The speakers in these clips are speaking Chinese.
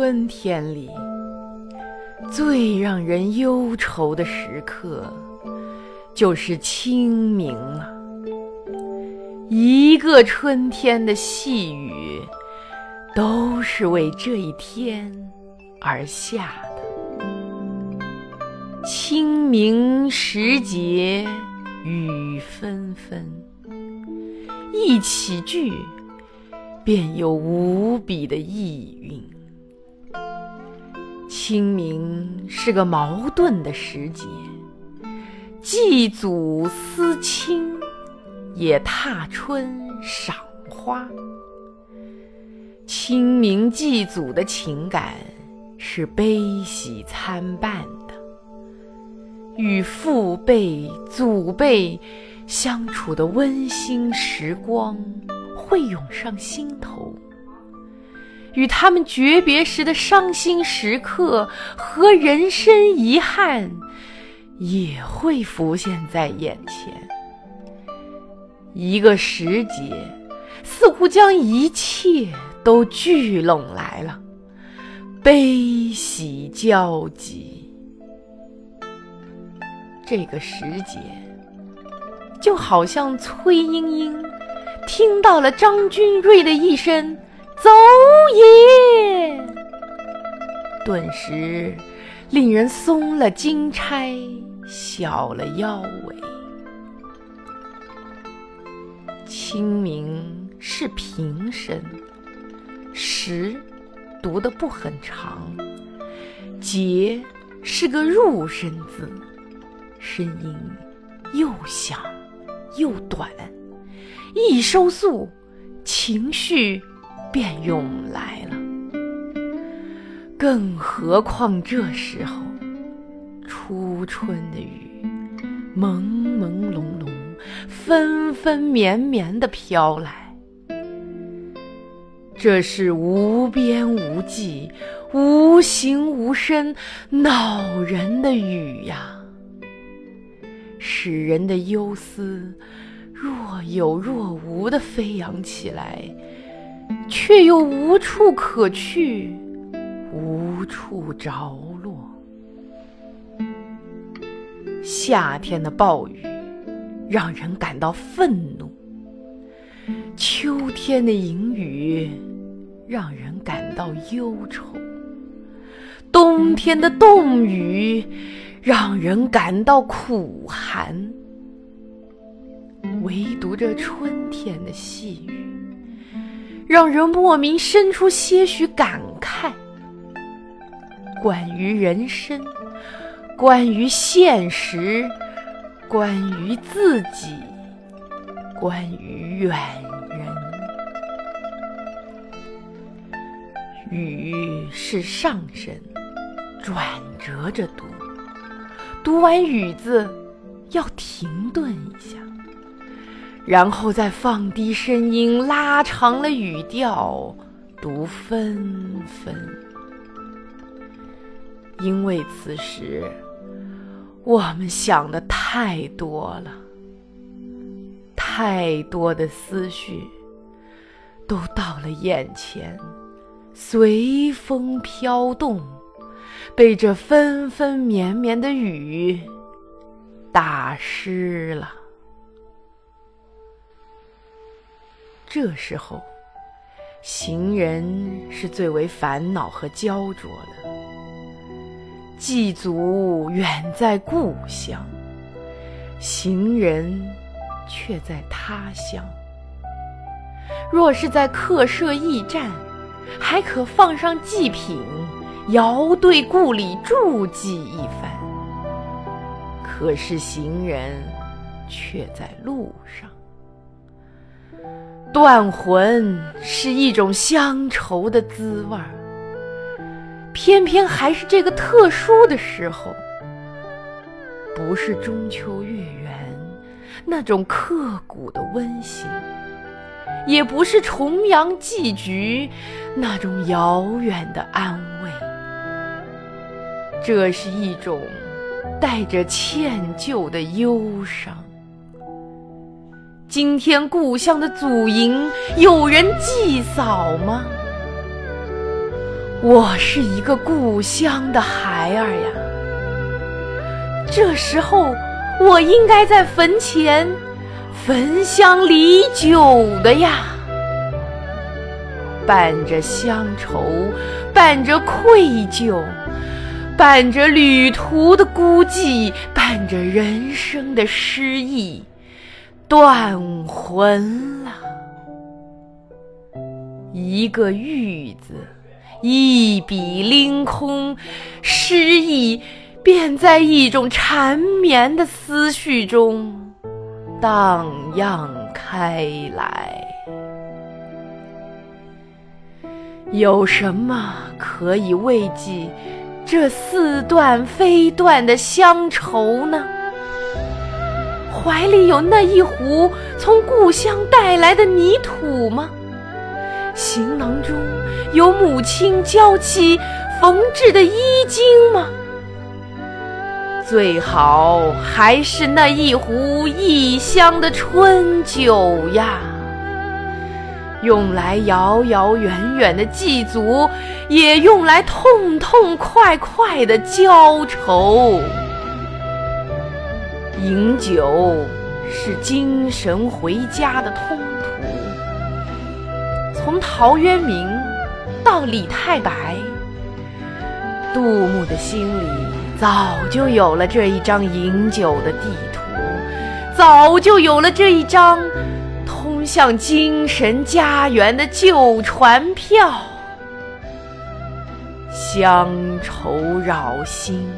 春天里最让人忧愁的时刻，就是清明了。一个春天的细雨，都是为这一天而下的。清明时节雨纷纷，一起句便有无比的意蕴。清明是个矛盾的时节，祭祖思亲，也踏春赏花。清明祭祖的情感是悲喜参半的，与父辈、祖辈相处的温馨时光会涌上心头。与他们诀别时的伤心时刻和人生遗憾，也会浮现在眼前。一个时节，似乎将一切都聚拢来了，悲喜交集。这个时节，就好像崔莺莺听到了张君瑞的一声。走也，顿时令人松了金钗，小了腰围。清明是平声，时读的不很长，节是个入声字，声音又响又短，一收束，情绪。便涌来了。更何况这时候，初春的雨，朦朦胧胧、分分绵绵的飘来，这是无边无际、无形无声、恼人的雨呀，使人的忧思若有若无的飞扬起来。却又无处可去，无处着落。夏天的暴雨让人感到愤怒，秋天的淫雨让人感到忧愁，冬天的冻雨让人感到苦寒，唯独这春天的细雨。让人莫名生出些许感慨，关于人生，关于现实，关于自己，关于远人。雨是上声，转折着读，读完雨字要停顿一下。然后再放低声音，拉长了语调，读纷纷。因为此时我们想的太多了，太多的思绪都到了眼前，随风飘动，被这纷纷绵绵的雨打湿了。这时候，行人是最为烦恼和焦灼的。祭祖远在故乡，行人却在他乡。若是在客舍驿站，还可放上祭品，遥对故里祝祭一番。可是行人却在路上。断魂是一种乡愁的滋味儿，偏偏还是这个特殊的时候，不是中秋月圆那种刻骨的温馨，也不是重阳祭菊那种遥远的安慰，这是一种带着歉疚的忧伤。今天故乡的祖茔有人祭扫吗？我是一个故乡的孩儿呀，这时候我应该在坟前焚香礼酒的呀，伴着乡愁，伴着愧疚，伴着旅途的孤寂，伴着人生的失意。断魂了，一个玉字，一笔凌空，诗意便在一种缠绵的思绪中荡漾开来。有什么可以慰藉这似断非断的乡愁呢？怀里有那一壶从故乡带来的泥土吗？行囊中有母亲娇妻缝制的衣襟吗？最好还是那一壶异乡的春酒呀，用来遥遥远远的祭祖，也用来痛痛快快的浇愁。饮酒是精神回家的通途，从陶渊明到李太白，杜牧的心里早就有了这一张饮酒的地图，早就有了这一张通向精神家园的旧船票。乡愁扰心，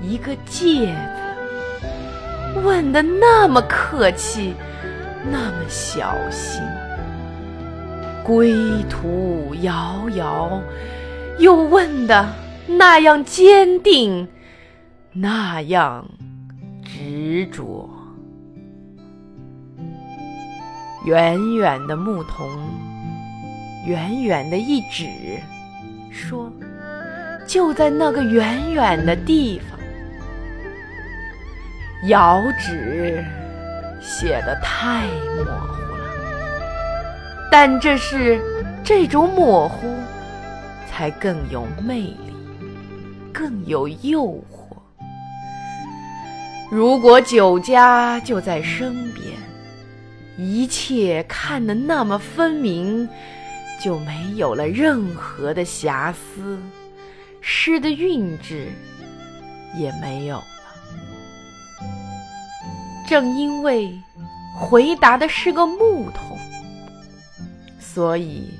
一个借字。问的那么客气，那么小心，归途遥遥，又问的那样坚定，那样执着。远远的牧童，远远的一指，说：“就在那个远远的地方。”遥指写的太模糊了，但这是这种模糊，才更有魅力，更有诱惑。如果酒家就在身边，一切看得那么分明，就没有了任何的瑕疵，诗的韵致也没有。正因为回答的是个木头，所以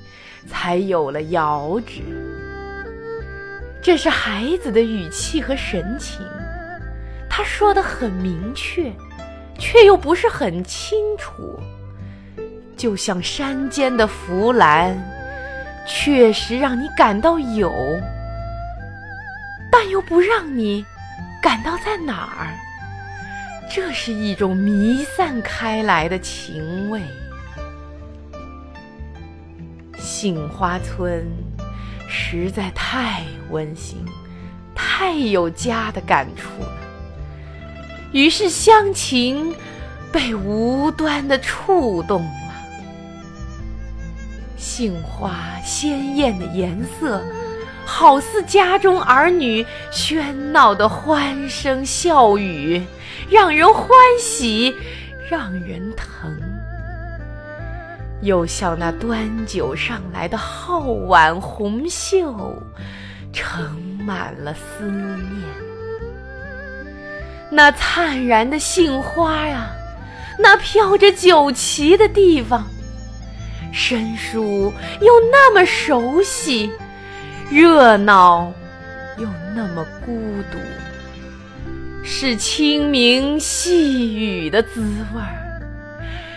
才有了遥指。这是孩子的语气和神情，他说的很明确，却又不是很清楚。就像山间的浮兰，确实让你感到有，但又不让你感到在哪儿。这是一种弥散开来的情味。杏花村实在太温馨，太有家的感触了。于是乡情被无端的触动了。杏花鲜艳的颜色，好似家中儿女喧闹的欢声笑语。让人欢喜，让人疼，又像那端酒上来的皓碗红袖，盛满了思念。那灿然的杏花呀，那飘着酒旗的地方，生疏又那么熟悉，热闹又那么孤独。是清明细雨的滋味儿，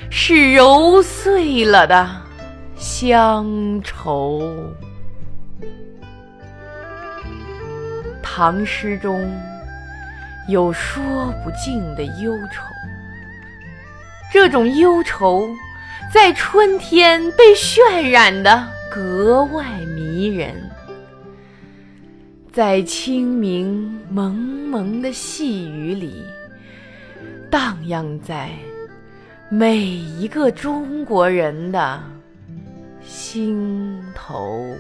是揉碎了的乡愁。唐诗中有说不尽的忧愁，这种忧愁在春天被渲染的格外迷人，在清明蒙蒙的细雨里，荡漾在每一个中国人的心头。